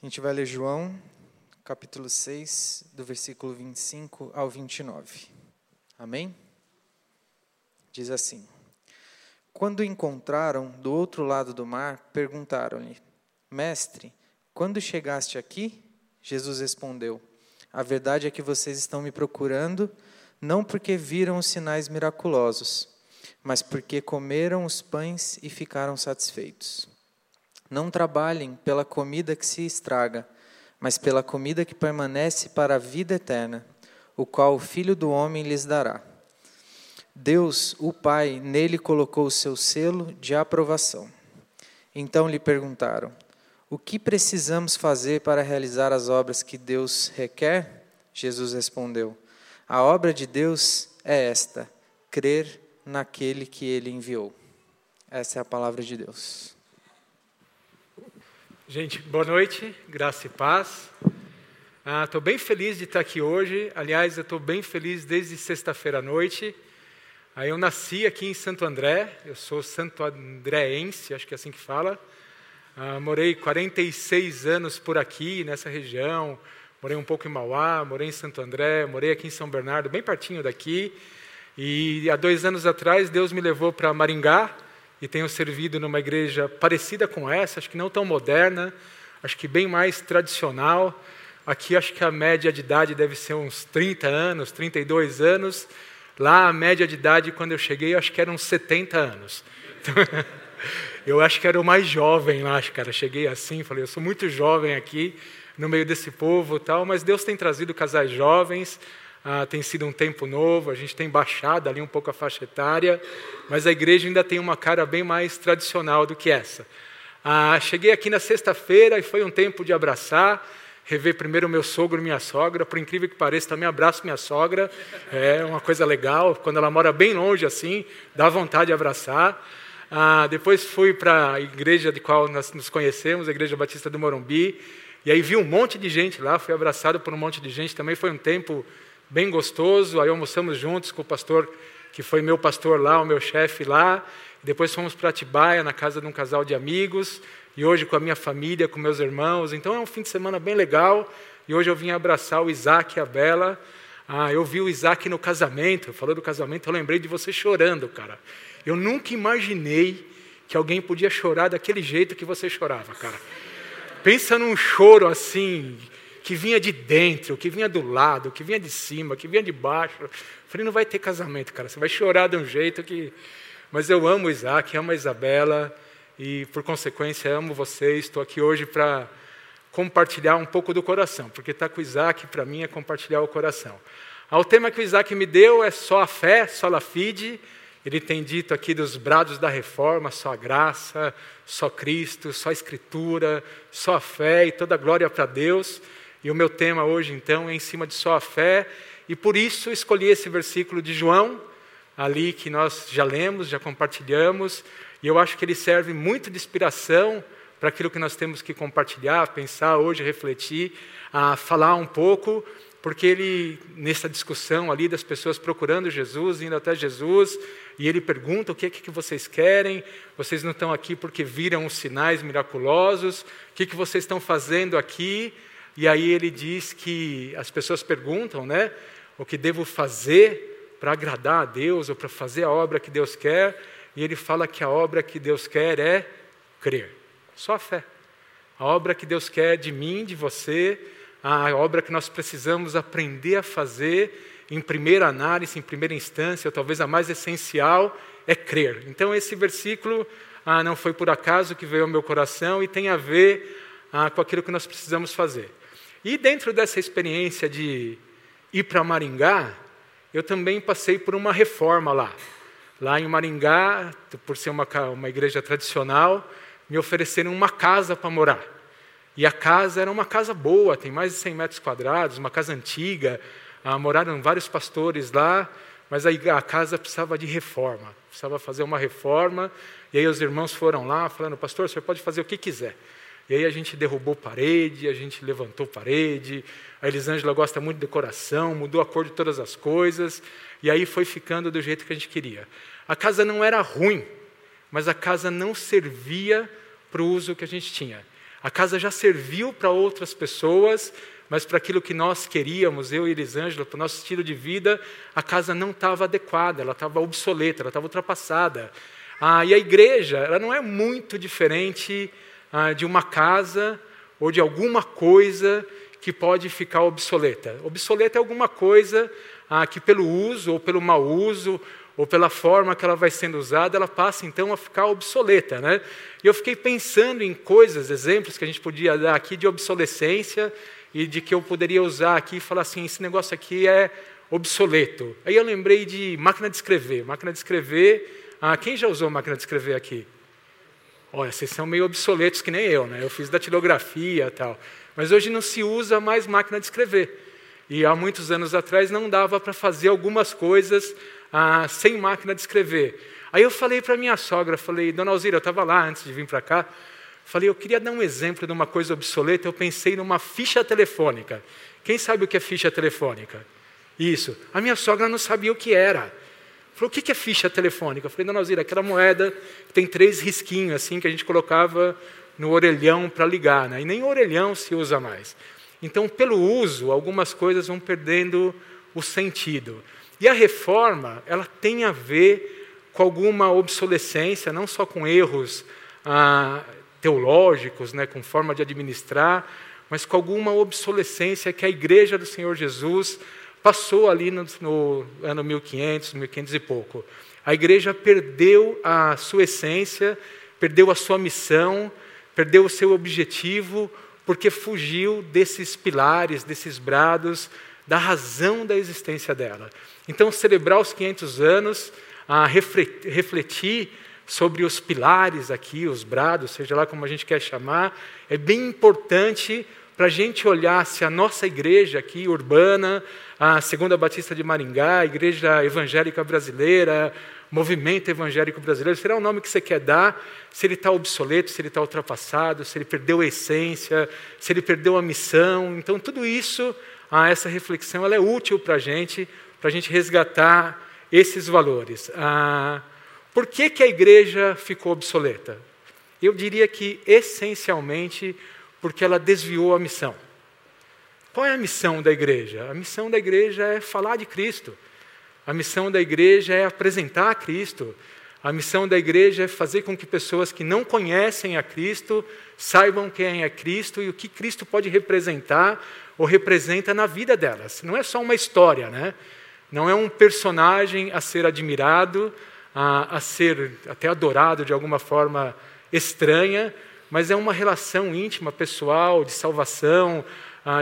A gente vai ler João, capítulo 6, do versículo 25 ao 29. Amém? Diz assim: Quando o encontraram do outro lado do mar, perguntaram-lhe: Mestre, quando chegaste aqui? Jesus respondeu: A verdade é que vocês estão me procurando, não porque viram os sinais miraculosos, mas porque comeram os pães e ficaram satisfeitos. Não trabalhem pela comida que se estraga, mas pela comida que permanece para a vida eterna, o qual o Filho do Homem lhes dará. Deus, o Pai, nele colocou o seu selo de aprovação. Então lhe perguntaram: O que precisamos fazer para realizar as obras que Deus requer? Jesus respondeu: A obra de Deus é esta: crer naquele que ele enviou. Essa é a palavra de Deus. Gente, boa noite, graça e paz. Estou ah, bem feliz de estar aqui hoje. Aliás, eu estou bem feliz desde sexta-feira à noite. Ah, eu nasci aqui em Santo André, eu sou santo andréense, acho que é assim que fala. Ah, morei 46 anos por aqui, nessa região. Morei um pouco em Mauá, morei em Santo André, morei aqui em São Bernardo, bem pertinho daqui. E há dois anos atrás, Deus me levou para Maringá, e tenho servido numa igreja parecida com essa, acho que não tão moderna, acho que bem mais tradicional. Aqui acho que a média de idade deve ser uns 30 anos, 32 anos. Lá a média de idade quando eu cheguei, acho que eram uns 70 anos. Então, eu acho que era o mais jovem lá, cara. Cheguei assim, falei, eu sou muito jovem aqui no meio desse povo, tal, mas Deus tem trazido casais jovens, ah, tem sido um tempo novo, a gente tem baixado ali um pouco a faixa etária, mas a igreja ainda tem uma cara bem mais tradicional do que essa. Ah, cheguei aqui na sexta-feira e foi um tempo de abraçar, rever primeiro meu sogro e minha sogra. Por incrível que pareça, também abraço minha sogra. É uma coisa legal. Quando ela mora bem longe assim, dá vontade de abraçar. Ah, depois fui para a igreja de qual nós nos conhecemos, a Igreja Batista do Morumbi. E aí vi um monte de gente lá, fui abraçado por um monte de gente. Também foi um tempo bem gostoso. Aí almoçamos juntos com o pastor que foi meu pastor lá, o meu chefe lá. Depois fomos para Atibaia, na casa de um casal de amigos. E hoje com a minha família, com meus irmãos. Então é um fim de semana bem legal. E hoje eu vim abraçar o Isaac e a Bela. Ah, eu vi o Isaac no casamento. Falou do casamento, eu lembrei de você chorando, cara. Eu nunca imaginei que alguém podia chorar daquele jeito que você chorava, cara. Pensa num choro assim, que vinha de dentro, que vinha do lado, que vinha de cima, que vinha de baixo. Eu falei, não vai ter casamento, cara, você vai chorar de um jeito que. Mas eu amo o Isaac, amo a Isabela e, por consequência, amo vocês. Estou aqui hoje para compartilhar um pouco do coração, porque estar tá com o Isaac, para mim, é compartilhar o coração. O tema que o Isaac me deu é só a fé, só a fide. Ele tem dito aqui dos brados da reforma, só a graça, só Cristo, só a Escritura, só a fé e toda a glória para Deus. E o meu tema hoje, então, é em cima de só a fé, e por isso escolhi esse versículo de João, ali que nós já lemos, já compartilhamos, e eu acho que ele serve muito de inspiração para aquilo que nós temos que compartilhar, pensar hoje, refletir, a falar um pouco, porque ele, nessa discussão ali das pessoas procurando Jesus, indo até Jesus, e ele pergunta: o que é que vocês querem? Vocês não estão aqui porque viram os sinais miraculosos? O que, que vocês estão fazendo aqui? E aí ele diz que as pessoas perguntam, né, o que devo fazer para agradar a Deus ou para fazer a obra que Deus quer, e ele fala que a obra que Deus quer é crer. Só a fé. A obra que Deus quer de mim, de você, a obra que nós precisamos aprender a fazer em primeira análise, em primeira instância, ou talvez a mais essencial, é crer. Então esse versículo ah, não foi por acaso que veio ao meu coração e tem a ver ah, com aquilo que nós precisamos fazer. E dentro dessa experiência de ir para Maringá, eu também passei por uma reforma lá. Lá em Maringá, por ser uma, uma igreja tradicional, me ofereceram uma casa para morar. E a casa era uma casa boa, tem mais de 100 metros quadrados, uma casa antiga. Ah, moraram vários pastores lá, mas a, a casa precisava de reforma, precisava fazer uma reforma. E aí os irmãos foram lá, falando: Pastor, o senhor pode fazer o que quiser. E aí a gente derrubou parede, a gente levantou parede. A Elisângela gosta muito de decoração, mudou a cor de todas as coisas. E aí foi ficando do jeito que a gente queria. A casa não era ruim, mas a casa não servia para o uso que a gente tinha. A casa já serviu para outras pessoas, mas para aquilo que nós queríamos, eu e Elisângela, para o nosso estilo de vida, a casa não estava adequada, ela estava obsoleta, ela estava ultrapassada. Ah, e a igreja, ela não é muito diferente ah, de uma casa ou de alguma coisa que pode ficar obsoleta. Obsoleta é alguma coisa ah, que, pelo uso ou pelo mau uso ou pela forma que ela vai sendo usada, ela passa então a ficar obsoleta. Né? E eu fiquei pensando em coisas, exemplos que a gente podia dar aqui de obsolescência e de que eu poderia usar aqui e falar assim: esse negócio aqui é obsoleto. Aí eu lembrei de máquina de escrever. Máquina de escrever. Ah, quem já usou máquina de escrever aqui? Olha, vocês são meio obsoletos que nem eu, né? Eu fiz datilografia e tal. Mas hoje não se usa mais máquina de escrever. E há muitos anos atrás não dava para fazer algumas coisas ah, sem máquina de escrever. Aí eu falei para minha sogra, falei, Dona Alzira, eu estava lá antes de vir para cá, Falei, eu queria dar um exemplo de uma coisa obsoleta. Eu pensei numa ficha telefônica. Quem sabe o que é ficha telefônica? Isso. A minha sogra não sabia o que era. Falou, o que é ficha telefônica? Eu falei, dona Alzira, aquela moeda que tem três risquinhos, assim, que a gente colocava no orelhão para ligar. Né? E nem orelhão se usa mais. Então, pelo uso, algumas coisas vão perdendo o sentido. E a reforma, ela tem a ver com alguma obsolescência, não só com erros ah, teológicos, né, com forma de administrar, mas com alguma obsolescência que a igreja do Senhor Jesus passou ali no, no ano 1500, 1500 e pouco. A igreja perdeu a sua essência, perdeu a sua missão, perdeu o seu objetivo, porque fugiu desses pilares, desses brados, da razão da existência dela. Então, celebrar os 500 anos, a refletir sobre os pilares aqui, os brados, seja lá como a gente quer chamar, é bem importante para a gente olhar se a nossa igreja aqui, urbana, a Segunda Batista de Maringá, a Igreja Evangélica Brasileira, Movimento Evangélico Brasileiro, será o nome que você quer dar, se ele está obsoleto, se ele está ultrapassado, se ele perdeu a essência, se ele perdeu a missão. Então, tudo isso, ah, essa reflexão, ela é útil para a gente, para a gente resgatar esses valores. Ah, por que, que a igreja ficou obsoleta? Eu diria que, essencialmente, porque ela desviou a missão. Qual é a missão da igreja? A missão da igreja é falar de Cristo. A missão da igreja é apresentar Cristo. A missão da igreja é fazer com que pessoas que não conhecem a Cristo saibam quem é Cristo e o que Cristo pode representar ou representa na vida delas. Não é só uma história, né? Não é um personagem a ser admirado, a, a ser até adorado de alguma forma estranha, mas é uma relação íntima, pessoal, de salvação,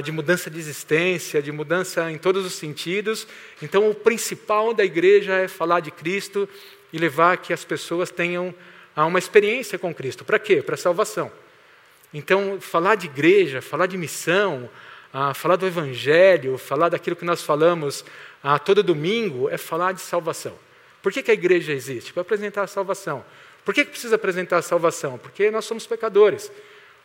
de mudança de existência, de mudança em todos os sentidos. Então, o principal da igreja é falar de Cristo e levar que as pessoas tenham uma experiência com Cristo. Para quê? Para salvação. Então, falar de igreja, falar de missão, falar do Evangelho, falar daquilo que nós falamos todo domingo, é falar de salvação. Por que, que a igreja existe? Para apresentar a salvação. Por que, precisa apresentar a salvação? Porque nós somos pecadores.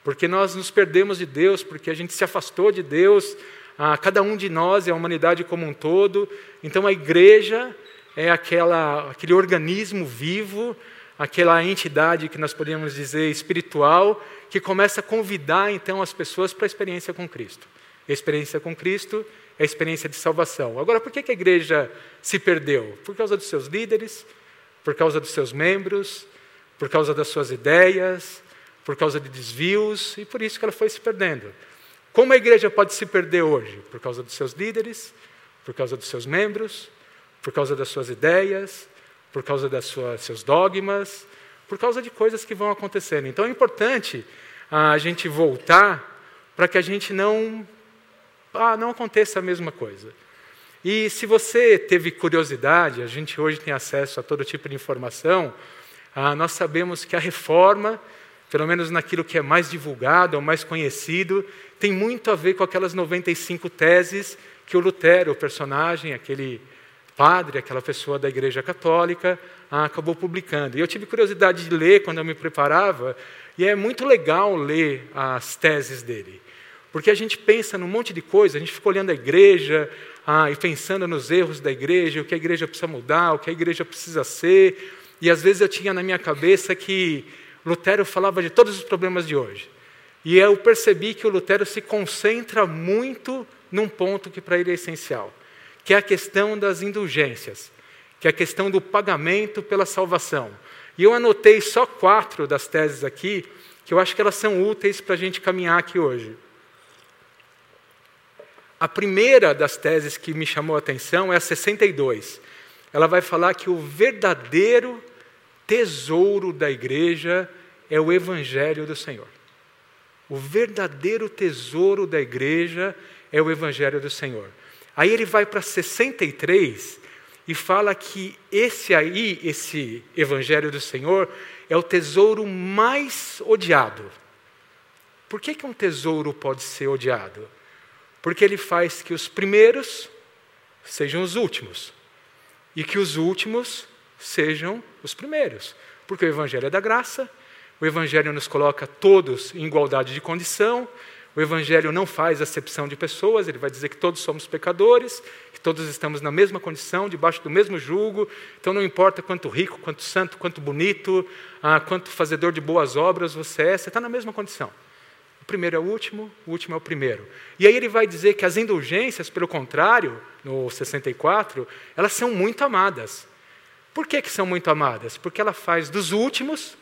Porque nós nos perdemos de Deus, porque a gente se afastou de Deus, a cada um de nós e a humanidade como um todo. Então a igreja é aquela, aquele organismo vivo, aquela entidade que nós podemos dizer espiritual, que começa a convidar então as pessoas para a experiência com Cristo. A experiência com Cristo é a experiência de salvação. Agora, por que a igreja se perdeu? Por causa dos seus líderes, por causa dos seus membros, por causa das suas ideias, por causa de desvios, e por isso que ela foi se perdendo. Como a igreja pode se perder hoje? Por causa dos seus líderes, por causa dos seus membros, por causa das suas ideias, por causa dos seus dogmas, por causa de coisas que vão acontecendo. Então é importante a gente voltar para que a gente não ah, não aconteça a mesma coisa. E se você teve curiosidade, a gente hoje tem acesso a todo tipo de informação, ah, nós sabemos que a reforma, pelo menos naquilo que é mais divulgado ou mais conhecido, tem muito a ver com aquelas 95 teses que o Lutero, o personagem, aquele padre, aquela pessoa da Igreja Católica, ah, acabou publicando. E eu tive curiosidade de ler quando eu me preparava, e é muito legal ler as teses dele. Porque a gente pensa num monte de coisa, a gente fica olhando a igreja ah, e pensando nos erros da igreja, o que a igreja precisa mudar, o que a igreja precisa ser. E às vezes eu tinha na minha cabeça que Lutero falava de todos os problemas de hoje. E eu percebi que o Lutero se concentra muito num ponto que para ele é essencial, que é a questão das indulgências, que é a questão do pagamento pela salvação. E eu anotei só quatro das teses aqui, que eu acho que elas são úteis para a gente caminhar aqui hoje. A primeira das teses que me chamou a atenção é a 62. Ela vai falar que o verdadeiro tesouro da igreja é o Evangelho do Senhor. O verdadeiro tesouro da igreja é o Evangelho do Senhor. Aí ele vai para 63 e fala que esse aí, esse Evangelho do Senhor, é o tesouro mais odiado. Por que, que um tesouro pode ser odiado? Porque ele faz que os primeiros sejam os últimos e que os últimos sejam os primeiros. Porque o Evangelho é da graça, o Evangelho nos coloca todos em igualdade de condição. O Evangelho não faz acepção de pessoas, ele vai dizer que todos somos pecadores, que todos estamos na mesma condição, debaixo do mesmo jugo. Então não importa quanto rico, quanto santo, quanto bonito, ah, quanto fazedor de boas obras você é, você está na mesma condição. O primeiro é o último, o último é o primeiro. E aí ele vai dizer que as indulgências, pelo contrário, no 64, elas são muito amadas. Por que, que são muito amadas? Porque ela faz dos últimos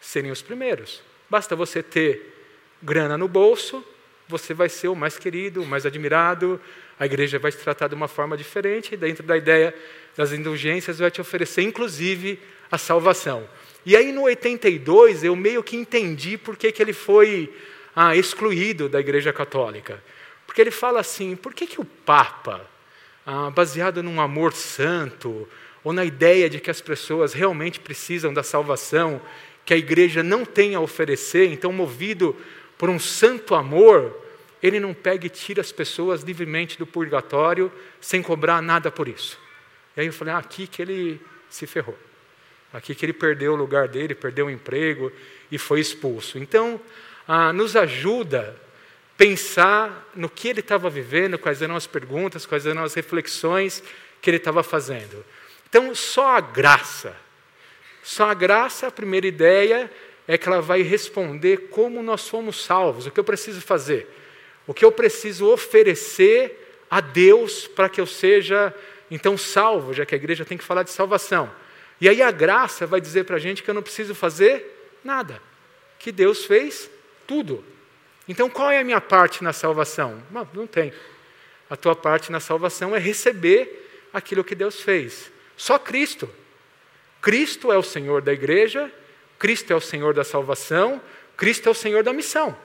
serem os primeiros. Basta você ter grana no bolso, você vai ser o mais querido, o mais admirado, a igreja vai te tratar de uma forma diferente, dentro da ideia das indulgências, vai te oferecer, inclusive, a salvação. E aí, no 82, eu meio que entendi por que, que ele foi ah, excluído da igreja católica. Porque ele fala assim: por que, que o Papa, ah, baseado num amor santo, ou na ideia de que as pessoas realmente precisam da salvação, que a igreja não tem a oferecer, então, movido por um santo amor, ele não pega e tira as pessoas livremente do purgatório sem cobrar nada por isso. E aí eu falei, ah, aqui que ele se ferrou. Aqui que ele perdeu o lugar dele, perdeu o emprego e foi expulso. Então, ah, nos ajuda pensar no que ele estava vivendo, quais eram as perguntas, quais eram as reflexões que ele estava fazendo. Então, só a graça só a graça, a primeira ideia é que ela vai responder como nós somos salvos, o que eu preciso fazer, o que eu preciso oferecer a Deus para que eu seja então salvo, já que a igreja tem que falar de salvação. E aí a graça vai dizer para a gente que eu não preciso fazer nada, que Deus fez tudo. Então qual é a minha parte na salvação? Não, não tem. A tua parte na salvação é receber aquilo que Deus fez. Só Cristo. Cristo é o Senhor da igreja, Cristo é o Senhor da salvação, Cristo é o Senhor da missão.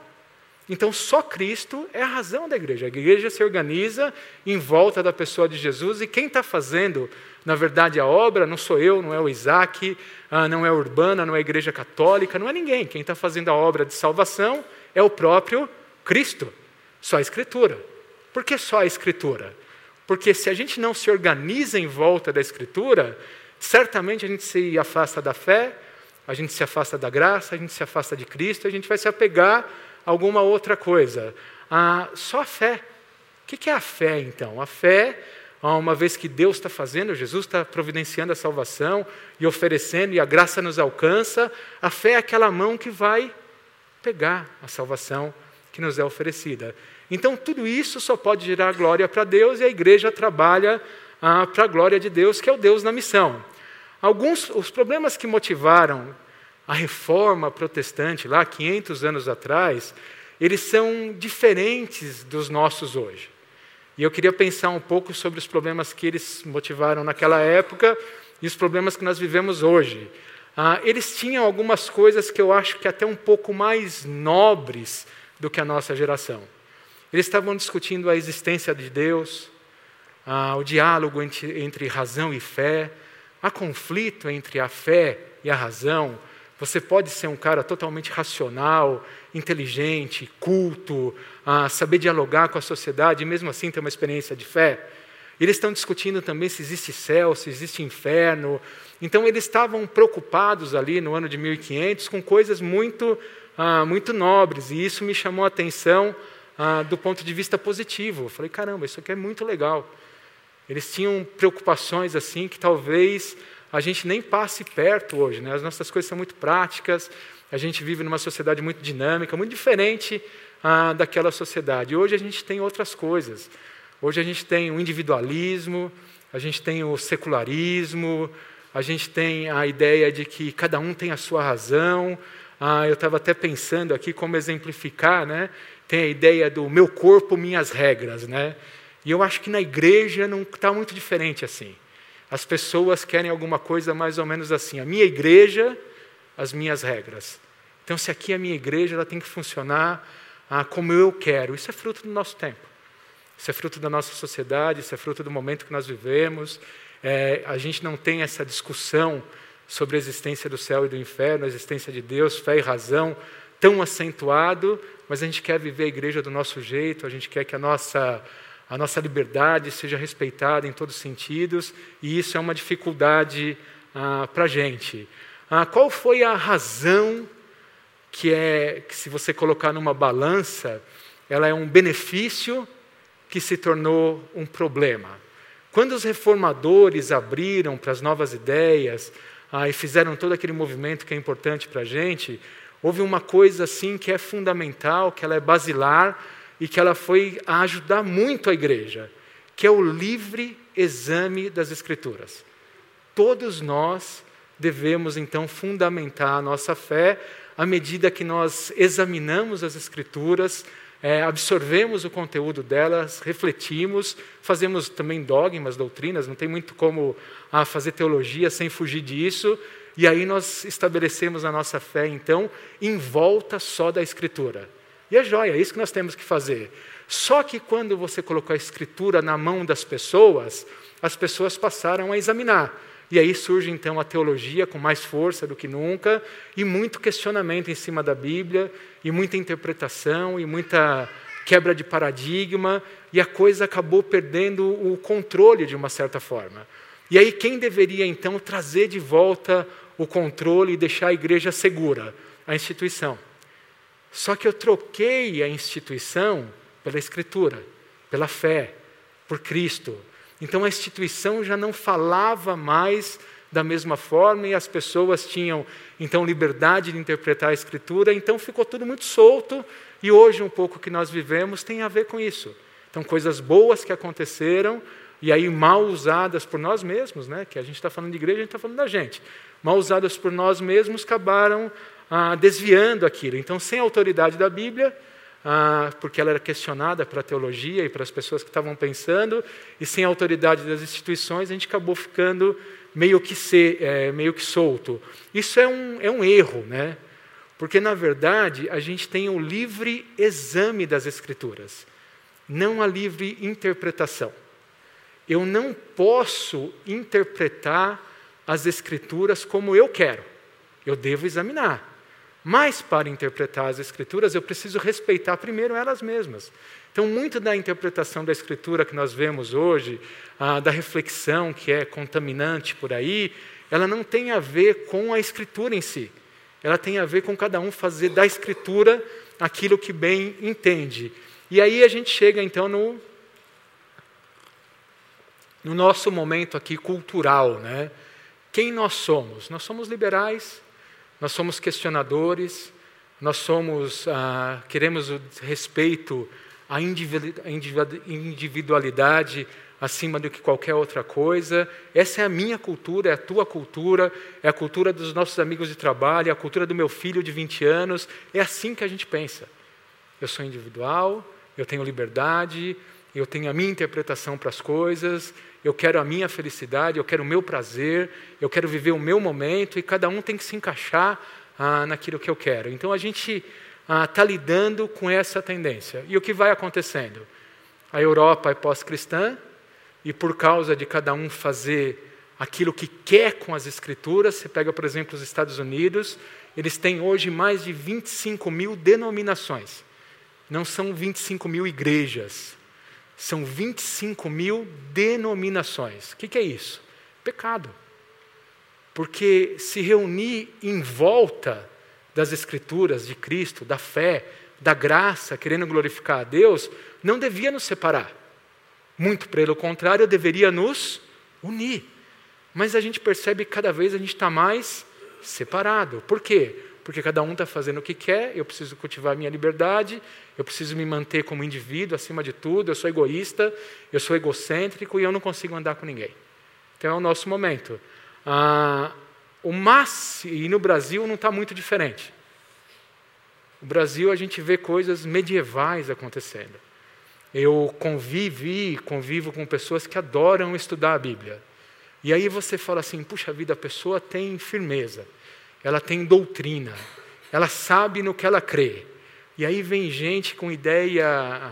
Então, só Cristo é a razão da igreja. A igreja se organiza em volta da pessoa de Jesus e quem está fazendo, na verdade, a obra não sou eu, não é o Isaac, ah, não é a Urbana, não é a igreja católica, não é ninguém. Quem está fazendo a obra de salvação é o próprio Cristo. Só a Escritura. Por que só a Escritura? Porque se a gente não se organiza em volta da Escritura, certamente a gente se afasta da fé, a gente se afasta da graça, a gente se afasta de Cristo, a gente vai se apegar a alguma outra coisa. Ah, só a fé. O que é a fé, então? A fé, uma vez que Deus está fazendo, Jesus está providenciando a salvação e oferecendo, e a graça nos alcança, a fé é aquela mão que vai pegar a salvação que nos é oferecida. Então, tudo isso só pode gerar glória para Deus e a igreja trabalha ah, para a glória de Deus, que é o Deus na missão. Alguns os problemas que motivaram a reforma protestante lá 500 anos atrás, eles são diferentes dos nossos hoje. E eu queria pensar um pouco sobre os problemas que eles motivaram naquela época e os problemas que nós vivemos hoje. Ah, eles tinham algumas coisas que eu acho que até um pouco mais nobres do que a nossa geração. Eles estavam discutindo a existência de Deus, ah, o diálogo entre, entre razão e fé, há conflito entre a fé e a razão. Você pode ser um cara totalmente racional, inteligente, culto, ah, saber dialogar com a sociedade e mesmo assim ter uma experiência de fé. Eles estão discutindo também se existe céu, se existe inferno. Então eles estavam preocupados ali no ano de 1500 com coisas muito, ah, muito nobres e isso me chamou a atenção ah, do ponto de vista positivo. Eu falei, caramba, isso aqui é muito legal. Eles tinham preocupações assim que talvez a gente nem passe perto hoje. Né? As nossas coisas são muito práticas, A gente vive numa sociedade muito dinâmica, muito diferente ah, daquela sociedade. Hoje a gente tem outras coisas. Hoje a gente tem o individualismo, a gente tem o secularismo, a gente tem a ideia de que cada um tem a sua razão. Ah, eu estava até pensando aqui como exemplificar, né? Tem a ideia do meu corpo, minhas regras, né? E eu acho que na igreja não está muito diferente assim. As pessoas querem alguma coisa mais ou menos assim: a minha igreja, as minhas regras. Então, se aqui é a minha igreja, ela tem que funcionar ah, como eu quero. Isso é fruto do nosso tempo. Isso é fruto da nossa sociedade, isso é fruto do momento que nós vivemos. É, a gente não tem essa discussão sobre a existência do céu e do inferno, a existência de Deus, fé e razão, tão acentuado, mas a gente quer viver a igreja do nosso jeito, a gente quer que a nossa a nossa liberdade seja respeitada em todos os sentidos, e isso é uma dificuldade ah, para a gente. Ah, qual foi a razão que é, que se você colocar numa balança, ela é um benefício que se tornou um problema? Quando os reformadores abriram para as novas ideias ah, e fizeram todo aquele movimento que é importante para a gente, houve uma coisa assim que é fundamental, que ela é basilar, e que ela foi a ajudar muito a igreja, que é o livre exame das Escrituras. Todos nós devemos então fundamentar a nossa fé à medida que nós examinamos as Escrituras, é, absorvemos o conteúdo delas, refletimos, fazemos também dogmas, doutrinas, não tem muito como ah, fazer teologia sem fugir disso, e aí nós estabelecemos a nossa fé, então, em volta só da Escritura. E é joia, é isso que nós temos que fazer. Só que quando você colocou a escritura na mão das pessoas, as pessoas passaram a examinar. E aí surge então a teologia com mais força do que nunca, e muito questionamento em cima da Bíblia, e muita interpretação, e muita quebra de paradigma, e a coisa acabou perdendo o controle de uma certa forma. E aí quem deveria então trazer de volta o controle e deixar a igreja segura? A instituição. Só que eu troquei a instituição pela Escritura, pela fé, por Cristo. Então a instituição já não falava mais da mesma forma e as pessoas tinham então liberdade de interpretar a Escritura, então ficou tudo muito solto e hoje um pouco que nós vivemos tem a ver com isso. Então coisas boas que aconteceram e aí mal usadas por nós mesmos, né? Que a gente está falando de igreja, a gente está falando da gente. Mal usadas por nós mesmos acabaram ah, desviando aquilo. Então, sem a autoridade da Bíblia, ah, porque ela era questionada para a teologia e para as pessoas que estavam pensando, e sem a autoridade das instituições, a gente acabou ficando meio que, ser, é, meio que solto. Isso é um, é um erro, né? Porque, na verdade, a gente tem o livre exame das Escrituras, não a livre interpretação. Eu não posso interpretar as Escrituras como eu quero. Eu devo examinar. Mas, para interpretar as Escrituras, eu preciso respeitar primeiro elas mesmas. Então, muito da interpretação da Escritura que nós vemos hoje, ah, da reflexão que é contaminante por aí, ela não tem a ver com a Escritura em si. Ela tem a ver com cada um fazer da Escritura aquilo que bem entende. E aí a gente chega, então, no, no nosso momento aqui cultural. Né? Quem nós somos? Nós somos liberais, nós somos questionadores, nós somos, ah, queremos o respeito à individualidade acima do que qualquer outra coisa. Essa é a minha cultura, é a tua cultura, é a cultura dos nossos amigos de trabalho, é a cultura do meu filho de 20 anos. É assim que a gente pensa. Eu sou individual, eu tenho liberdade, eu tenho a minha interpretação para as coisas, eu quero a minha felicidade, eu quero o meu prazer, eu quero viver o meu momento e cada um tem que se encaixar ah, naquilo que eu quero. Então a gente está ah, lidando com essa tendência. E o que vai acontecendo? A Europa é pós-cristã e por causa de cada um fazer aquilo que quer com as escrituras, você pega, por exemplo, os Estados Unidos, eles têm hoje mais de 25 mil denominações. Não são 25 mil igrejas, são 25 mil denominações. O que, é isso? Pecado. Porque se reunir em volta das Escrituras de Cristo, da fé, da graça, querendo glorificar a Deus, não devia nos separar. Muito pelo contrário, deveria nos unir. Mas a gente percebe que cada vez a gente está mais separado. Por quê? Porque cada um está fazendo o que quer, eu preciso cultivar a minha liberdade, eu preciso me manter como indivíduo acima de tudo, eu sou egoísta, eu sou egocêntrico e eu não consigo andar com ninguém. Então é o nosso momento. Ah, o mas, e no Brasil não está muito diferente. No Brasil a gente vê coisas medievais acontecendo. Eu convivi, convivo com pessoas que adoram estudar a Bíblia. E aí você fala assim: puxa vida, a pessoa tem firmeza, ela tem doutrina, ela sabe no que ela crê. E aí vem gente com ideia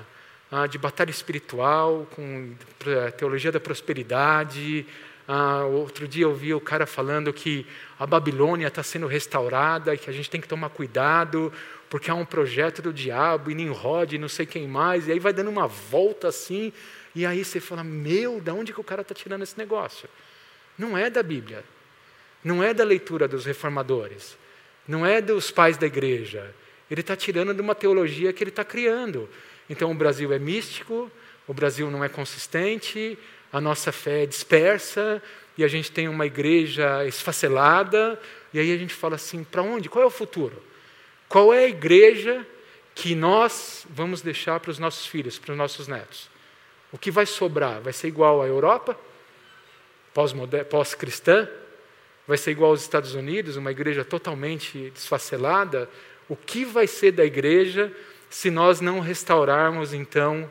ah, de batalha espiritual, com teologia da prosperidade. Ah, outro dia eu vi o cara falando que a Babilônia está sendo restaurada e que a gente tem que tomar cuidado porque há um projeto do diabo e Nimrod e não sei quem mais. E aí vai dando uma volta assim. E aí você fala: Meu, de onde que o cara está tirando esse negócio? Não é da Bíblia, não é da leitura dos reformadores, não é dos pais da igreja. Ele está tirando de uma teologia que ele está criando. Então o Brasil é místico, o Brasil não é consistente, a nossa fé é dispersa e a gente tem uma igreja esfacelada. E aí a gente fala assim: para onde? Qual é o futuro? Qual é a igreja que nós vamos deixar para os nossos filhos, para os nossos netos? O que vai sobrar? Vai ser igual à Europa? pós-cristã, vai ser igual aos Estados Unidos, uma igreja totalmente desfacelada. O que vai ser da igreja se nós não restaurarmos, então,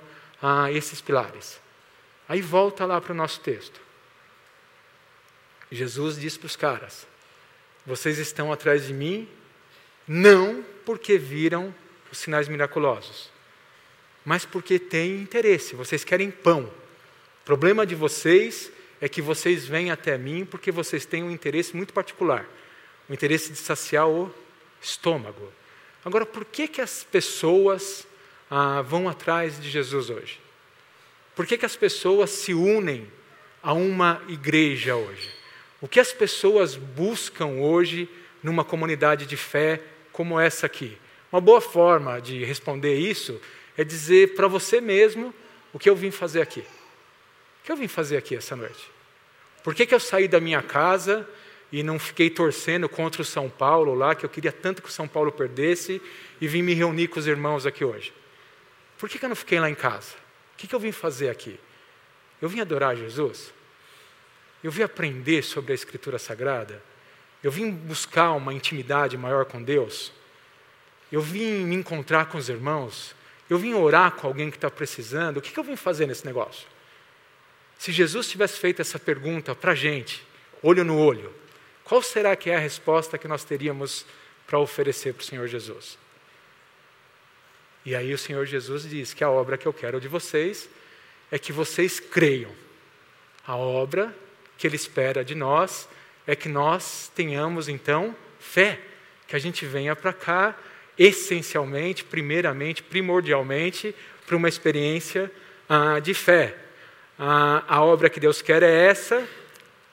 esses pilares? Aí volta lá para o nosso texto. Jesus diz para os caras: Vocês estão atrás de mim, não porque viram os sinais miraculosos, mas porque têm interesse, vocês querem pão. O problema de vocês é que vocês vêm até mim porque vocês têm um interesse muito particular, o interesse de saciar o estômago. Agora, por que, que as pessoas ah, vão atrás de Jesus hoje? Por que, que as pessoas se unem a uma igreja hoje? O que as pessoas buscam hoje numa comunidade de fé como essa aqui? Uma boa forma de responder isso é dizer para você mesmo o que eu vim fazer aqui. O que eu vim fazer aqui essa noite? Por que, que eu saí da minha casa e não fiquei torcendo contra o São Paulo lá, que eu queria tanto que o São Paulo perdesse, e vim me reunir com os irmãos aqui hoje? Por que, que eu não fiquei lá em casa? O que, que eu vim fazer aqui? Eu vim adorar Jesus? Eu vim aprender sobre a Escritura Sagrada? Eu vim buscar uma intimidade maior com Deus? Eu vim me encontrar com os irmãos? Eu vim orar com alguém que está precisando? O que, que eu vim fazer nesse negócio? Se Jesus tivesse feito essa pergunta para a gente, olho no olho, qual será que é a resposta que nós teríamos para oferecer para o Senhor Jesus? E aí o Senhor Jesus diz que a obra que eu quero de vocês é que vocês creiam. A obra que Ele espera de nós é que nós tenhamos então fé, que a gente venha para cá essencialmente, primeiramente, primordialmente, para uma experiência ah, de fé a, a obra que Deus quer é essa,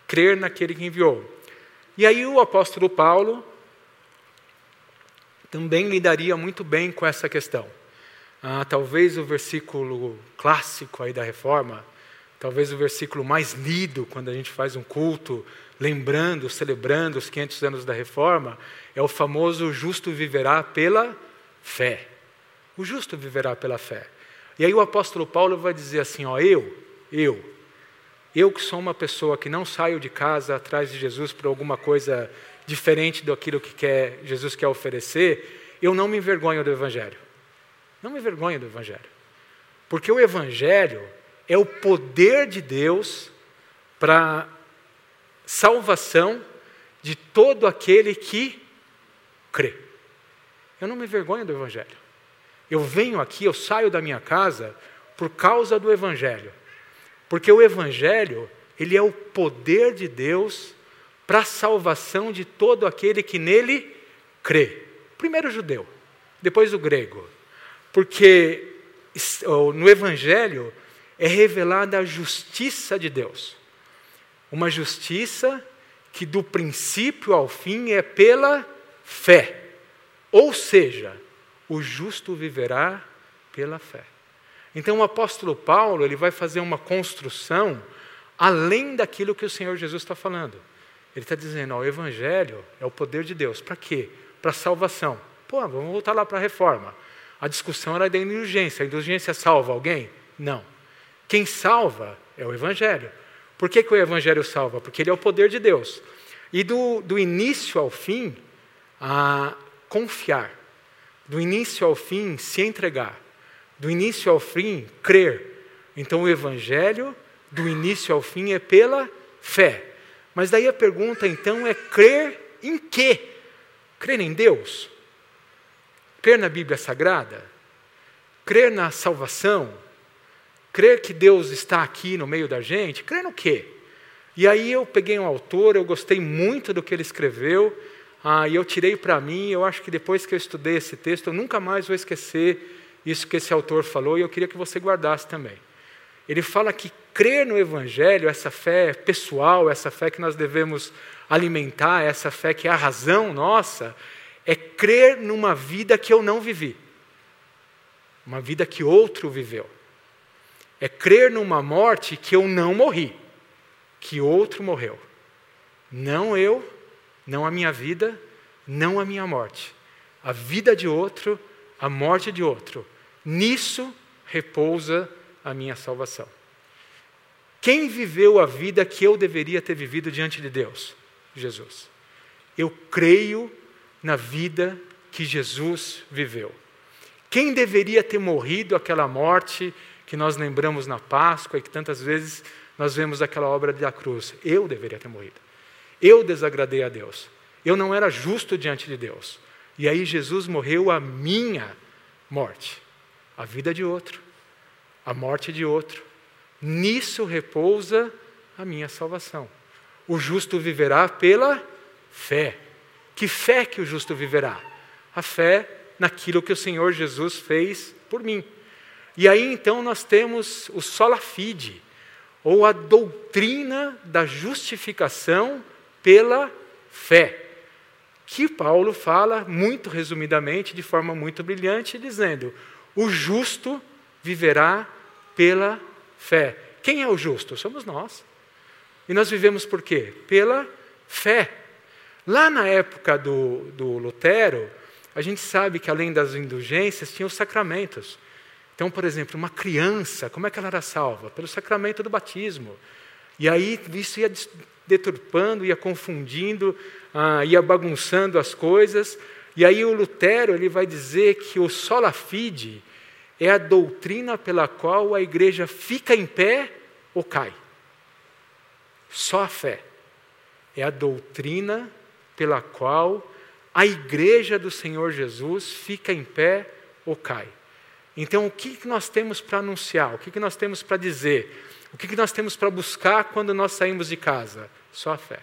crer naquele que enviou. E aí o apóstolo Paulo também lidaria muito bem com essa questão. Ah, talvez o versículo clássico aí da reforma, talvez o versículo mais lido quando a gente faz um culto, lembrando, celebrando os 500 anos da reforma, é o famoso justo viverá pela fé. O justo viverá pela fé. E aí o apóstolo Paulo vai dizer assim, ó, eu, eu. Eu que sou uma pessoa que não saio de casa atrás de Jesus por alguma coisa diferente daquilo que quer, Jesus quer oferecer, eu não me envergonho do Evangelho. Não me envergonho do Evangelho. Porque o Evangelho é o poder de Deus para salvação de todo aquele que crê. Eu não me envergonho do Evangelho. Eu venho aqui, eu saio da minha casa por causa do Evangelho. Porque o evangelho, ele é o poder de Deus para a salvação de todo aquele que nele crê. Primeiro o judeu, depois o grego. Porque no evangelho é revelada a justiça de Deus. Uma justiça que do princípio ao fim é pela fé. Ou seja, o justo viverá pela fé. Então o apóstolo Paulo ele vai fazer uma construção além daquilo que o Senhor Jesus está falando. Ele está dizendo: ó, o Evangelho é o poder de Deus. Para quê? para salvação. Pô, vamos voltar lá para a reforma. A discussão era da indulgência. A indulgência salva alguém? Não. Quem salva é o Evangelho. Por que, que o Evangelho salva? Porque ele é o poder de Deus. E do, do início ao fim, a confiar. Do início ao fim, se entregar. Do início ao fim, crer. Então o Evangelho, do início ao fim, é pela fé. Mas daí a pergunta então é crer em quê? Crer em Deus? Crer na Bíblia Sagrada? Crer na salvação? Crer que Deus está aqui no meio da gente? Crer no quê? E aí eu peguei um autor, eu gostei muito do que ele escreveu, ah, e eu tirei para mim, eu acho que depois que eu estudei esse texto, eu nunca mais vou esquecer isso que esse autor falou, e eu queria que você guardasse também. Ele fala que crer no Evangelho, essa fé pessoal, essa fé que nós devemos alimentar, essa fé que é a razão nossa, é crer numa vida que eu não vivi, uma vida que outro viveu. É crer numa morte que eu não morri, que outro morreu. Não eu, não a minha vida, não a minha morte. A vida de outro, a morte de outro. Nisso repousa a minha salvação. Quem viveu a vida que eu deveria ter vivido diante de Deus? Jesus. Eu creio na vida que Jesus viveu. Quem deveria ter morrido aquela morte que nós lembramos na Páscoa e que tantas vezes nós vemos aquela obra da cruz? Eu deveria ter morrido. Eu desagradei a Deus. Eu não era justo diante de Deus. E aí Jesus morreu a minha morte, a vida de outro, a morte de outro. Nisso repousa a minha salvação. O justo viverá pela fé. Que fé que o justo viverá? A fé naquilo que o Senhor Jesus fez por mim. E aí então nós temos o sola fide, ou a doutrina da justificação pela fé, que Paulo fala muito resumidamente, de forma muito brilhante, dizendo: o justo viverá pela fé. Quem é o justo? Somos nós. E nós vivemos por quê? Pela fé. Lá na época do, do Lutero, a gente sabe que além das indulgências, tinha os sacramentos. Então, por exemplo, uma criança, como é que ela era salva? Pelo sacramento do batismo. E aí isso ia deturpando, ia confundindo, ah, ia bagunçando as coisas. E aí o Lutero ele vai dizer que o sola fide é a doutrina pela qual a igreja fica em pé ou cai. Só a fé é a doutrina pela qual a igreja do Senhor Jesus fica em pé ou cai. Então, o que nós temos para anunciar? O que nós temos para dizer? O que nós temos para buscar quando nós saímos de casa? Só a fé.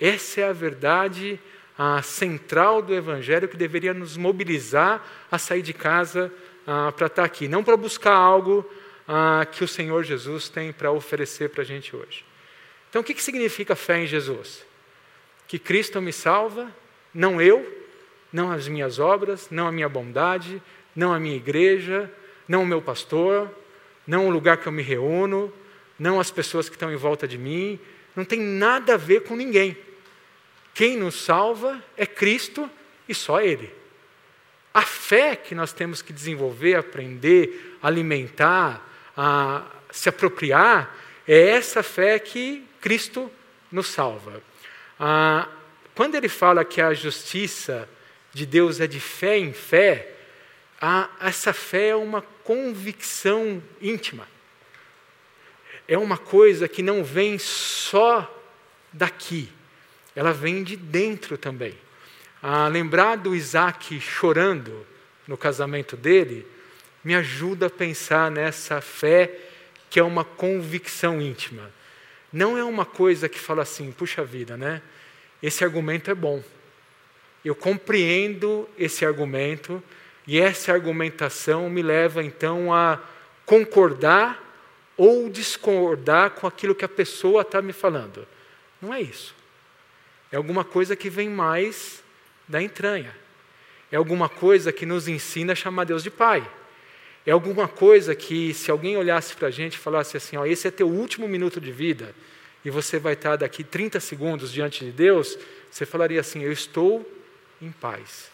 Essa é a verdade a central do Evangelho que deveria nos mobilizar a sair de casa ah, para estar aqui, não para buscar algo ah, que o Senhor Jesus tem para oferecer para a gente hoje. Então, o que, que significa fé em Jesus? Que Cristo me salva, não eu, não as minhas obras, não a minha bondade, não a minha igreja, não o meu pastor, não o lugar que eu me reúno, não as pessoas que estão em volta de mim, não tem nada a ver com ninguém. Quem nos salva é Cristo e só Ele. A fé que nós temos que desenvolver, aprender, alimentar, se apropriar, é essa fé que Cristo nos salva. Ah, quando ele fala que a justiça de Deus é de fé em fé, essa fé é uma convicção íntima. É uma coisa que não vem só daqui, ela vem de dentro também. Ah, lembrar do Isaac chorando no casamento dele me ajuda a pensar nessa fé que é uma convicção íntima. Não é uma coisa que fala assim, puxa vida, né? esse argumento é bom. Eu compreendo esse argumento e essa argumentação me leva então a concordar ou discordar com aquilo que a pessoa está me falando. Não é isso. É alguma coisa que vem mais da entranha. É alguma coisa que nos ensina a chamar Deus de Pai. É alguma coisa que, se alguém olhasse para a gente e falasse assim: ó, esse é teu último minuto de vida, e você vai estar daqui 30 segundos diante de Deus, você falaria assim: Eu estou em paz.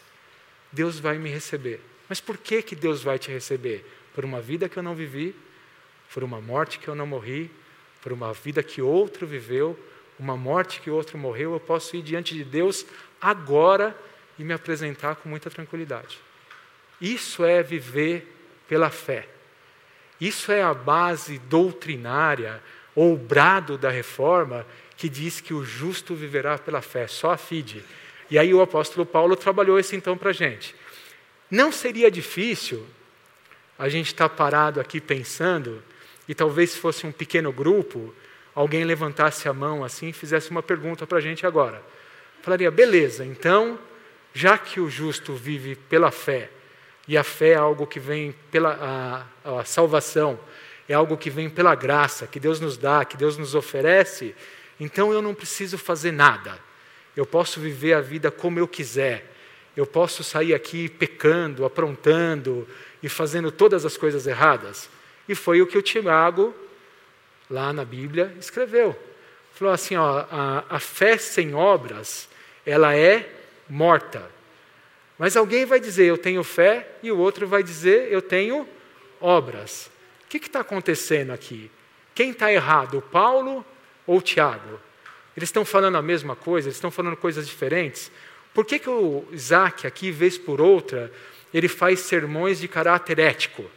Deus vai me receber. Mas por que, que Deus vai te receber? Por uma vida que eu não vivi, por uma morte que eu não morri, por uma vida que outro viveu, uma morte que outro morreu, eu posso ir diante de Deus agora e me apresentar com muita tranquilidade. Isso é viver pela fé. Isso é a base doutrinária ou brado da reforma que diz que o justo viverá pela fé, só a fide. E aí o apóstolo Paulo trabalhou isso então para a gente. Não seria difícil a gente estar tá parado aqui pensando, e talvez se fosse um pequeno grupo, alguém levantasse a mão assim e fizesse uma pergunta para a gente agora. Falaria, beleza, então, já que o justo vive pela fé, e a fé é algo que vem pela a, a salvação, é algo que vem pela graça, que Deus nos dá, que Deus nos oferece, então eu não preciso fazer nada. Eu posso viver a vida como eu quiser. Eu posso sair aqui pecando, aprontando e fazendo todas as coisas erradas. E foi o que o Tiago, lá na Bíblia, escreveu. Falou assim: ó, a, a fé sem obras, ela é morta. Mas alguém vai dizer, eu tenho fé, e o outro vai dizer, eu tenho obras. O que está acontecendo aqui? Quem está errado, Paulo ou Tiago? Eles estão falando a mesma coisa, eles estão falando coisas diferentes. Por que, que o Isaac, aqui, vez por outra, ele faz sermões de caráter ético?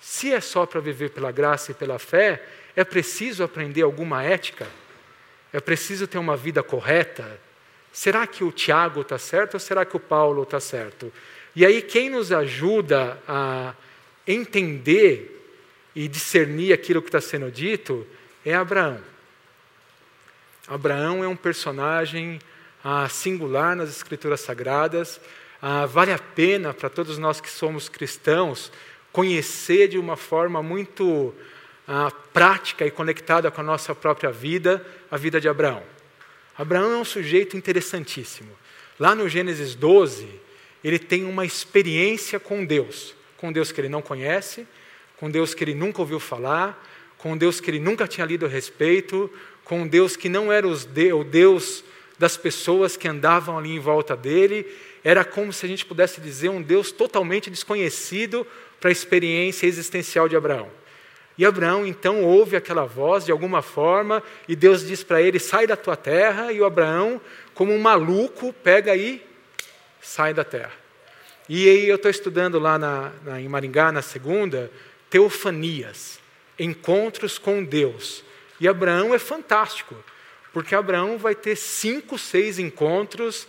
Se é só para viver pela graça e pela fé, é preciso aprender alguma ética? É preciso ter uma vida correta? Será que o Tiago está certo ou será que o Paulo está certo? E aí, quem nos ajuda a entender e discernir aquilo que está sendo dito é Abraão. Abraão é um personagem ah, singular nas Escrituras Sagradas. Ah, vale a pena para todos nós que somos cristãos conhecer de uma forma muito ah, prática e conectada com a nossa própria vida a vida de Abraão. Abraão é um sujeito interessantíssimo. Lá no Gênesis 12, ele tem uma experiência com Deus, com Deus que ele não conhece, com Deus que ele nunca ouviu falar, com Deus que ele nunca tinha lido a respeito, com Deus que não era o Deus das pessoas que andavam ali em volta dele, era como se a gente pudesse dizer um Deus totalmente desconhecido para a experiência existencial de Abraão. E Abraão então ouve aquela voz de alguma forma, e Deus diz para ele: sai da tua terra, e o Abraão, como um maluco, pega aí, sai da terra. E aí eu estou estudando lá na, na, em Maringá, na segunda, teofanias, encontros com Deus. E Abraão é fantástico, porque Abraão vai ter cinco, seis encontros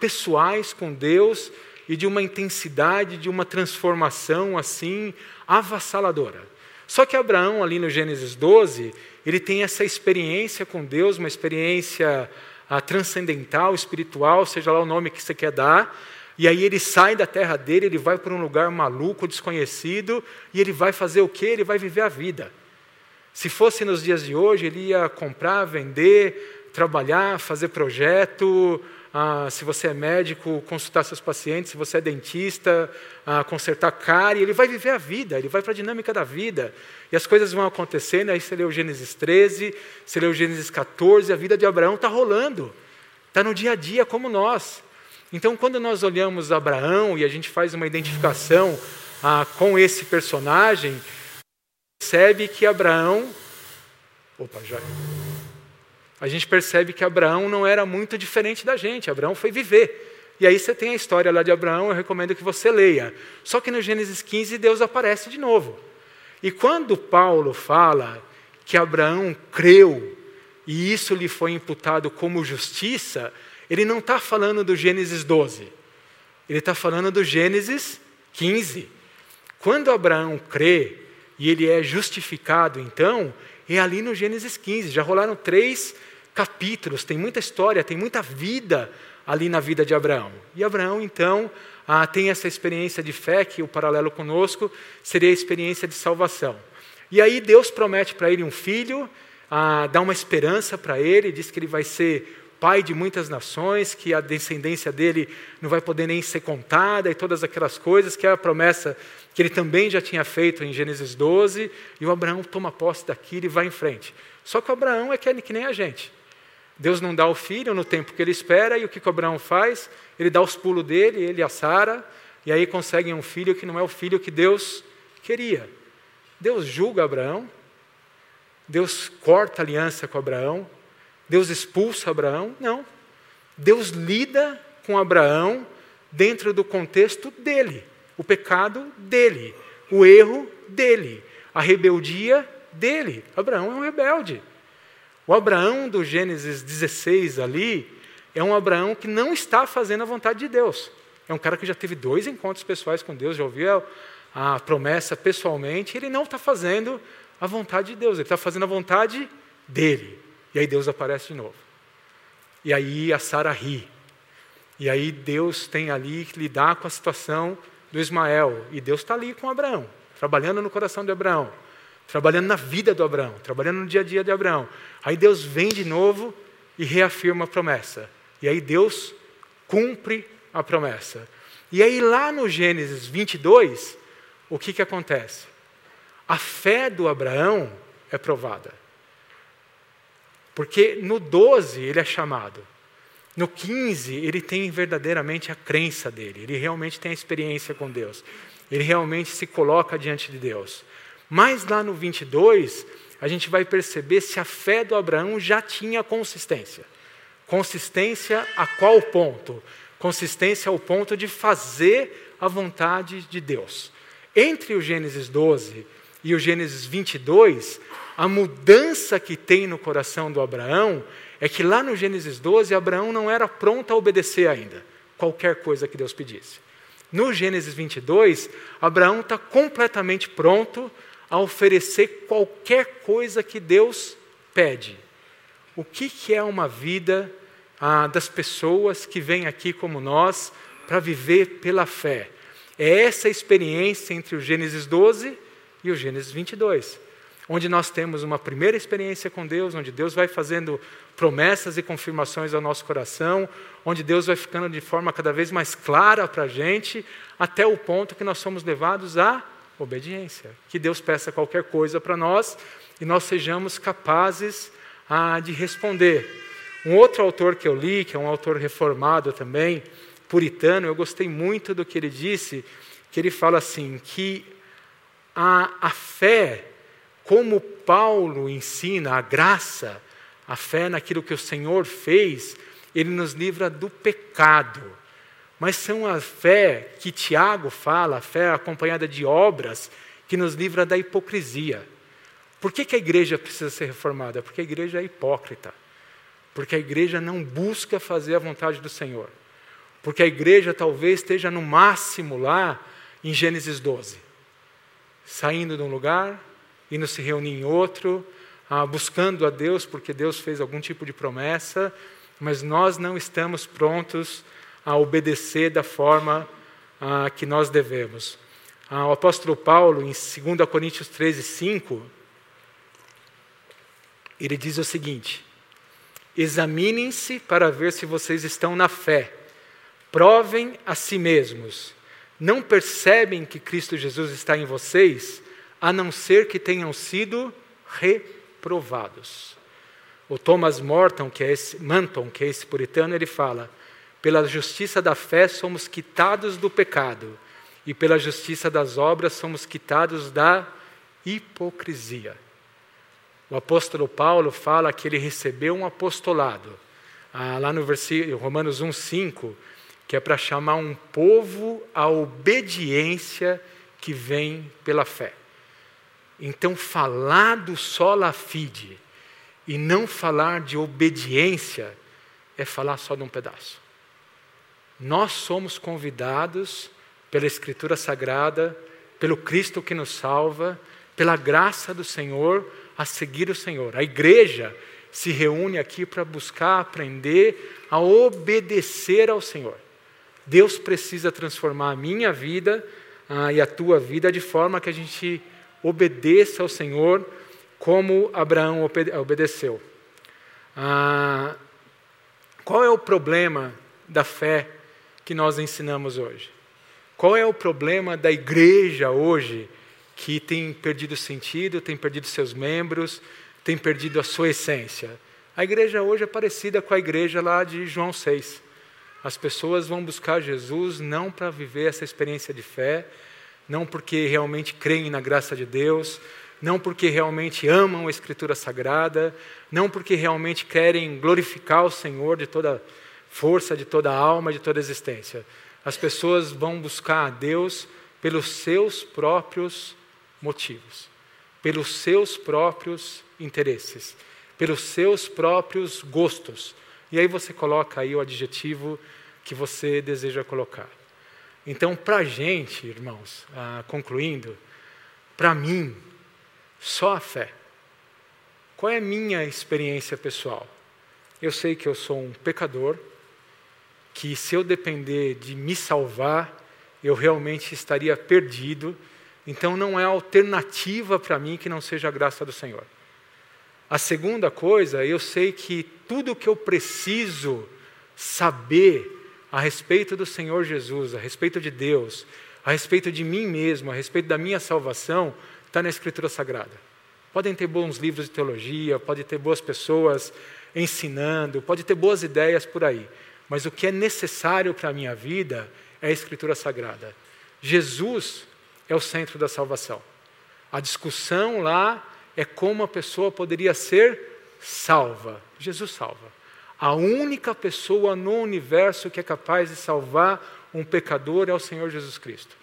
pessoais com Deus e de uma intensidade, de uma transformação assim avassaladora. Só que Abraão, ali no Gênesis 12, ele tem essa experiência com Deus, uma experiência ah, transcendental, espiritual, seja lá o nome que você quer dar. E aí ele sai da terra dele, ele vai para um lugar maluco, desconhecido, e ele vai fazer o quê? Ele vai viver a vida. Se fosse nos dias de hoje, ele ia comprar, vender, trabalhar, fazer projeto, ah, se você é médico, consultar seus pacientes, se você é dentista, ah, consertar cárie, ele vai viver a vida, ele vai para a dinâmica da vida. E as coisas vão acontecendo, aí você lê o Gênesis 13, você lê o Gênesis 14, a vida de Abraão está rolando, está no dia a dia como nós. Então, quando nós olhamos Abraão e a gente faz uma identificação ah, com esse personagem, percebe que Abraão. Opa, já a gente percebe que Abraão não era muito diferente da gente. Abraão foi viver. E aí você tem a história lá de Abraão, eu recomendo que você leia. Só que no Gênesis 15 Deus aparece de novo. E quando Paulo fala que Abraão creu e isso lhe foi imputado como justiça, ele não está falando do Gênesis 12. Ele está falando do Gênesis 15. Quando Abraão crê e ele é justificado, então, é ali no Gênesis 15. Já rolaram três capítulos, tem muita história, tem muita vida ali na vida de Abraão. E Abraão, então, ah, tem essa experiência de fé, que o paralelo conosco seria a experiência de salvação. E aí Deus promete para ele um filho, ah, dá uma esperança para ele, diz que ele vai ser pai de muitas nações, que a descendência dele não vai poder nem ser contada e todas aquelas coisas, que é a promessa que ele também já tinha feito em Gênesis 12, e o Abraão toma posse daquilo e vai em frente. Só que o Abraão é que, é que nem a gente. Deus não dá o filho no tempo que ele espera, e o que o Abraão faz? Ele dá os pulos dele, ele e a Sara, e aí conseguem um filho que não é o filho que Deus queria. Deus julga Abraão, Deus corta aliança com Abraão, Deus expulsa Abraão? Não. Deus lida com Abraão dentro do contexto dele, o pecado dele, o erro dele, a rebeldia dele. Abraão é um rebelde. O Abraão do Gênesis 16 ali é um Abraão que não está fazendo a vontade de Deus. É um cara que já teve dois encontros pessoais com Deus, já ouviu a, promessa pessoalmente, ele não está fazendo a vontade de Deus, ele está fazendo a vontade dele. E aí Deus aparece de novo. E aí a Sara ri. E aí Deus tem ali que lidar com a situação do Ismael. E Deus está ali com Abraão, trabalhando no coração de Abraão trabalhando na vida do Abraão, trabalhando no dia a dia de Abraão. Aí Deus vem de novo e reafirma a promessa. E aí Deus cumpre a promessa. E aí lá no Gênesis 22, o que, que acontece? A fé do Abraão é provada. Porque no 12 ele é chamado. No 15 ele tem verdadeiramente a crença dele. Ele realmente tem a experiência com Deus. Ele realmente se coloca diante de Deus. Mas lá no 22, a gente vai perceber se a fé do Abraão já tinha consistência. Consistência a qual ponto? Consistência ao ponto de fazer a vontade de Deus. Entre o Gênesis 12 e o Gênesis 22, a mudança que tem no coração do Abraão é que lá no Gênesis 12, Abraão não era pronto a obedecer ainda, qualquer coisa que Deus pedisse. No Gênesis 22, Abraão está completamente pronto a oferecer qualquer coisa que Deus pede. O que, que é uma vida ah, das pessoas que vêm aqui como nós para viver pela fé? É essa experiência entre o Gênesis 12 e o Gênesis 22, onde nós temos uma primeira experiência com Deus, onde Deus vai fazendo promessas e confirmações ao nosso coração, onde Deus vai ficando de forma cada vez mais clara para a gente, até o ponto que nós somos levados a obediência. Que Deus peça qualquer coisa para nós e nós sejamos capazes ah, de responder. Um outro autor que eu li, que é um autor reformado também, puritano, eu gostei muito do que ele disse, que ele fala assim, que a, a fé, como Paulo ensina, a graça, a fé naquilo que o Senhor fez, ele nos livra do pecado mas são a fé que Tiago fala, a fé acompanhada de obras, que nos livra da hipocrisia. Por que, que a igreja precisa ser reformada? Porque a igreja é hipócrita. Porque a igreja não busca fazer a vontade do Senhor. Porque a igreja talvez esteja no máximo lá em Gênesis 12, saindo de um lugar, indo se reunir em outro, ah, buscando a Deus porque Deus fez algum tipo de promessa, mas nós não estamos prontos a obedecer da forma ah, que nós devemos. Ah, o apóstolo Paulo, em 2 Coríntios 13, 5, ele diz o seguinte: Examinem-se para ver se vocês estão na fé, provem a si mesmos. Não percebem que Cristo Jesus está em vocês, a não ser que tenham sido reprovados. O Thomas Morton, que é esse, Manton, que é esse puritano, ele fala: pela justiça da fé somos quitados do pecado, e pela justiça das obras somos quitados da hipocrisia. O apóstolo Paulo fala que ele recebeu um apostolado, ah, lá no versículo Romanos 1,5, que é para chamar um povo à obediência que vem pela fé. Então, falar do sola fide e não falar de obediência é falar só de um pedaço. Nós somos convidados pela Escritura Sagrada, pelo Cristo que nos salva, pela graça do Senhor, a seguir o Senhor. A igreja se reúne aqui para buscar aprender a obedecer ao Senhor. Deus precisa transformar a minha vida ah, e a tua vida de forma que a gente obedeça ao Senhor como Abraão obedeceu. Ah, qual é o problema da fé que nós ensinamos hoje? Qual é o problema da igreja hoje que tem perdido sentido, tem perdido seus membros, tem perdido a sua essência? A igreja hoje é parecida com a igreja lá de João 6. As pessoas vão buscar Jesus não para viver essa experiência de fé, não porque realmente creem na graça de Deus, não porque realmente amam a Escritura Sagrada, não porque realmente querem glorificar o Senhor de toda força, de toda alma, de toda existência. As pessoas vão buscar a Deus pelos seus próprios motivos, pelos seus próprios interesses pelos seus próprios gostos. E aí você coloca aí o adjetivo que você deseja colocar. Então, para a gente, irmãos, ah, concluindo, para mim, só a fé. Qual é a minha experiência pessoal? Eu sei que eu sou um pecador, que se eu depender de me salvar, eu realmente estaria perdido. Então não é alternativa para mim que não seja a graça do Senhor. A segunda coisa, eu sei que tudo que eu preciso saber a respeito do Senhor Jesus, a respeito de Deus, a respeito de mim mesmo, a respeito da minha salvação, está na Escritura Sagrada. Podem ter bons livros de teologia, pode ter boas pessoas ensinando, pode ter boas ideias por aí, mas o que é necessário para a minha vida é a Escritura Sagrada. Jesus é o centro da salvação. A discussão lá é como a pessoa poderia ser salva. Jesus salva. A única pessoa no universo que é capaz de salvar um pecador é o Senhor Jesus Cristo.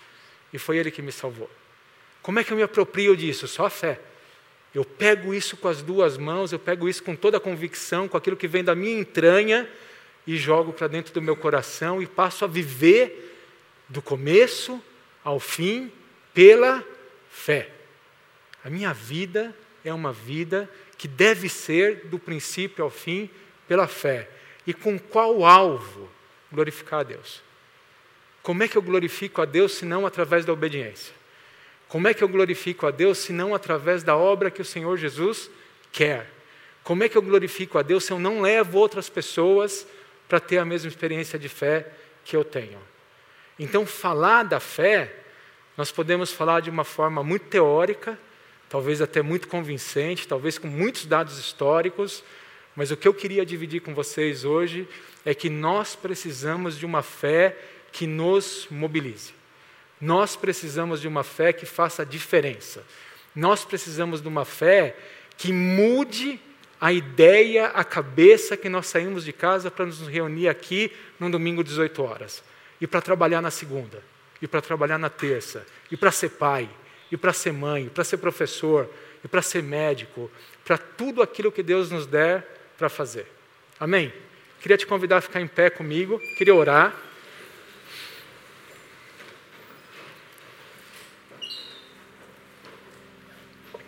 E foi Ele que me salvou. Como é que eu me aproprio disso? Só a fé. Eu pego isso com as duas mãos, eu pego isso com toda a convicção, com aquilo que vem da minha entranha e jogo para dentro do meu coração e passo a viver do começo ao fim pela fé. A minha vida é uma vida que deve ser, do princípio ao fim, pela fé. E com qual alvo? Glorificar a Deus. Como é que eu glorifico a Deus se não através da obediência? Como é que eu glorifico a Deus se não através da obra que o Senhor Jesus quer? Como é que eu glorifico a Deus se eu não levo outras pessoas para ter a mesma experiência de fé que eu tenho? Então, falar da fé, nós podemos falar de uma forma muito teórica, talvez até muito convincente, talvez com muitos dados históricos, mas o que eu queria dividir com vocês hoje é que nós precisamos de uma fé que nos mobilize. Nós precisamos de uma fé que faça diferença. Nós precisamos de uma fé que mude a ideia, a cabeça que nós saímos de casa para nos reunir aqui no domingo 18 horas, e para trabalhar na segunda, e para trabalhar na terça, e para ser pai, e para ser mãe, para ser professor, e para ser médico, para tudo aquilo que Deus nos der para fazer. Amém? Queria te convidar a ficar em pé comigo, queria orar.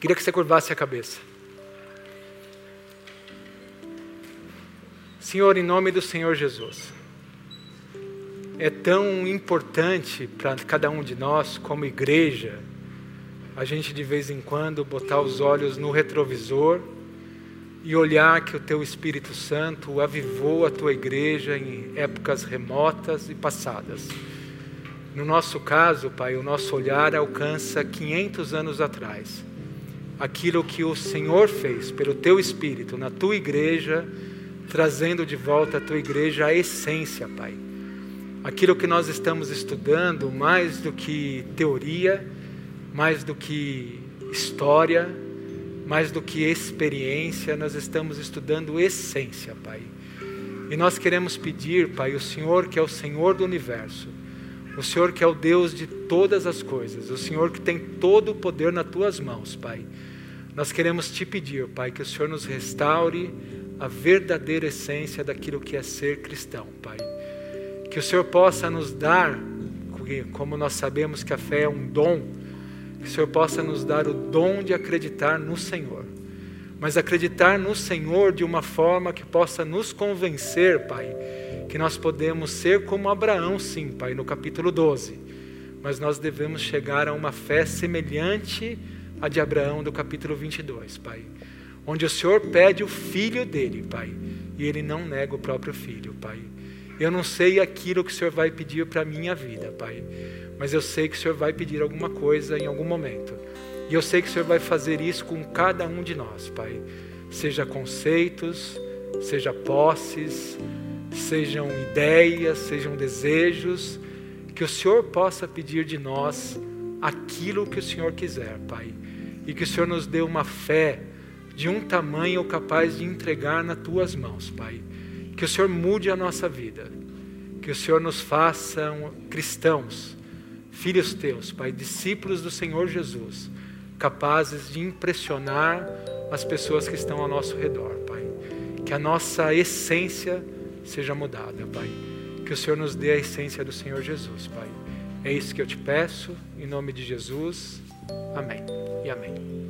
Queria que você curvasse a cabeça. Senhor, em nome do Senhor Jesus, é tão importante para cada um de nós, como igreja, a gente de vez em quando botar os olhos no retrovisor e olhar que o teu Espírito Santo avivou a tua igreja em épocas remotas e passadas. No nosso caso, Pai, o nosso olhar alcança 500 anos atrás. Aquilo que o Senhor fez pelo teu Espírito na tua igreja, trazendo de volta a tua igreja a essência, Pai. Aquilo que nós estamos estudando, mais do que teoria, mais do que história, mais do que experiência, nós estamos estudando essência, Pai. E nós queremos pedir, Pai, o Senhor que é o Senhor do universo, o Senhor que é o Deus de todas as coisas, o Senhor que tem todo o poder nas tuas mãos, Pai. Nós queremos te pedir, Pai, que o Senhor nos restaure a verdadeira essência daquilo que é ser cristão, Pai. Que o Senhor possa nos dar, como nós sabemos que a fé é um dom, que o Senhor possa nos dar o dom de acreditar no Senhor. Mas acreditar no Senhor de uma forma que possa nos convencer, Pai, que nós podemos ser como Abraão, sim, Pai, no capítulo 12. Mas nós devemos chegar a uma fé semelhante à de Abraão do capítulo 22, Pai. Onde o Senhor pede o filho dele, Pai, e ele não nega o próprio filho, Pai. Eu não sei aquilo que o Senhor vai pedir para a minha vida, Pai mas eu sei que o Senhor vai pedir alguma coisa em algum momento. E eu sei que o Senhor vai fazer isso com cada um de nós, Pai. Seja conceitos, seja posses, sejam ideias, sejam desejos, que o Senhor possa pedir de nós aquilo que o Senhor quiser, Pai. E que o Senhor nos dê uma fé de um tamanho capaz de entregar nas tuas mãos, Pai. Que o Senhor mude a nossa vida. Que o Senhor nos faça cristãos, filhos teus, Pai, discípulos do Senhor Jesus, capazes de impressionar as pessoas que estão ao nosso redor, Pai. Que a nossa essência seja mudada, Pai. Que o Senhor nos dê a essência do Senhor Jesus, Pai. É isso que eu te peço, em nome de Jesus. Amém e amém.